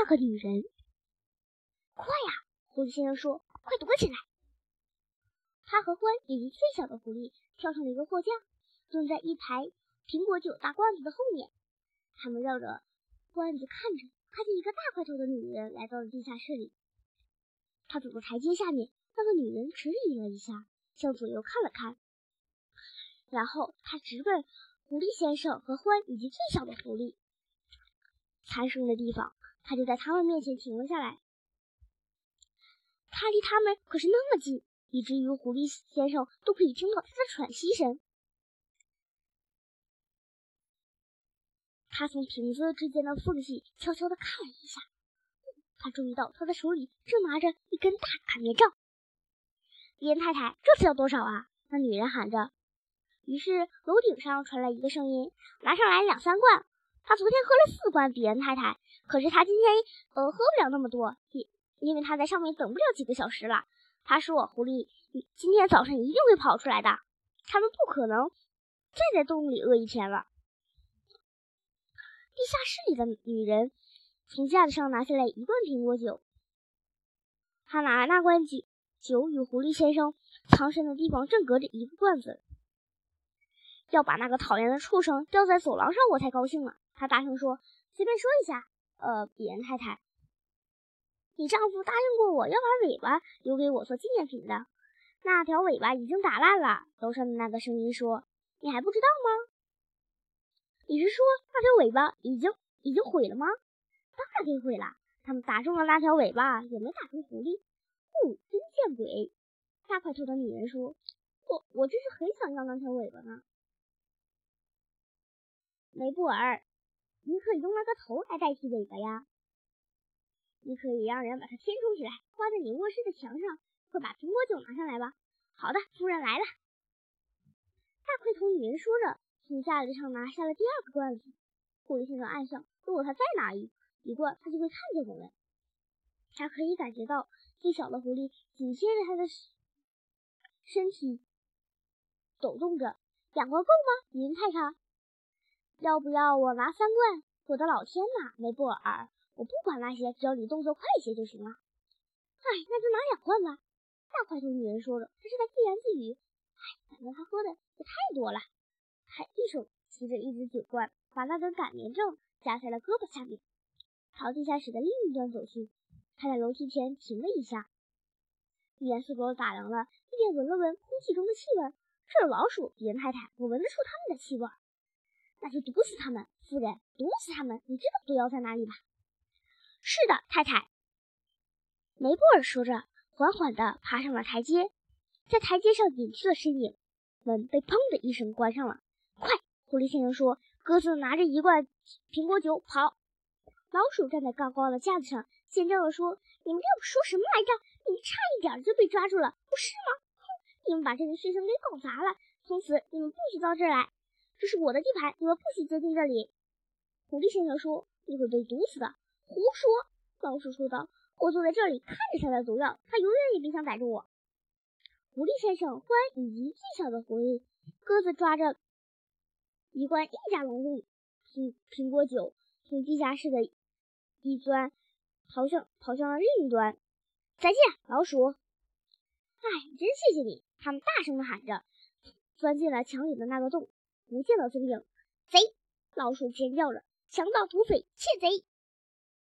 那个女人。快呀！狐狸先生说：“快躲起来！”他和欢以及最小的狐狸跳上了一个货架，蹲在一排苹果酒大罐子的后面。他们绕着罐子看着，看见一个大块头的女人来到了地下室里。他走到台阶下面，那个女人迟疑了一下，向左右看了看，然后他直奔狐狸先生和欢以及最小的狐狸藏身的地方。他就在他们面前停了下来。他离他们可是那么近，以至于狐狸先生都可以听到他的喘息声。他从瓶子之间的缝隙悄悄地看了一下，他注意到他的手里正拿着一根大擀面杖。严太太，这次要多少啊？那女人喊着。于是楼顶上传来一个声音：“拿上来两三罐。”他昨天喝了四罐比恩太太，可是他今天呃喝不了那么多。因因为他在上面等不了几个小时了。他说：“狐狸，今天早上一定会跑出来的。他们不可能再在洞里饿一天了。”地下室里的女人从架子上拿下来一罐苹果酒。他拿那罐酒，酒与狐狸先生藏身的地方正隔着一个罐子。要把那个讨厌的畜生吊在走廊上，我才高兴呢。他大声说：“随便说一下，呃，比恩太太。”你丈夫答应过我要把尾巴留给我做纪念品的，那条尾巴已经打烂了。楼上的那个声音说：“你还不知道吗？你是说那条尾巴已经已经毁了吗？当然给毁了。他们打中了那条尾巴，也没打中狐狸。哦，真见鬼！”大块头的女人说：“我我真是很想要那条尾巴呢。”梅布尔，你可以用那个头来代替尾巴呀。你可以让人把它填充起来，挂在你卧室的墙上。快把苹果酒拿上来吧。好的，夫人来了。大块头女人说着，从架子上拿下了第二个罐子。狐狸听到暗笑，如果他再拿一一罐，他就会看见我们。他可以感觉到最小的狐狸紧贴着他的身体抖动着。两罐够吗，您太太？要不要我拿三罐？我的老天哪，梅布尔！我不管那些，只要你动作快一些就行了。哎，那就拿两罐吧。大块头女人说着，她是在自言自语。哎，反正她喝的也太多了。她一手提着一只酒罐，把那根擀面杖夹在了胳膊下面，朝地下室的另一端走去。她在楼梯前停了一下，一边四周打量了，一边闻了闻空气中的气味。这有老鼠，别人太太，我闻得出他们的气味。那就毒死他们，夫人，毒死他们。你知道毒药在哪里吧？是的，太太。梅布尔说着，缓缓地爬上了台阶，在台阶上隐去了身影。门被砰的一声关上了。快，狐狸先生说：“鸽子拿着一罐苹果酒跑。”老鼠站在高高的架子上，尖叫地说：“你们要说什么来着？你们差一点就被抓住了，不是吗？哼！你们把这个学生给搞砸了，从此你们不许到这儿来。这是我的地盘，你们不许接近这里。”狐狸先生说：“你会被毒死的。”胡说！老鼠说道：“我坐在这里看着他的毒药，他永远也别想逮住我。”狐狸先生、獾以及最小的狐狸各自抓着一罐一加浓度苹苹果酒，从地下室的一端跑向跑向了另一端。再见，老鼠！哎，真谢谢你！他们大声的喊着，钻进了墙里的那个洞，不见了踪影。贼！老鼠尖叫着：“强盗、土匪、窃贼！”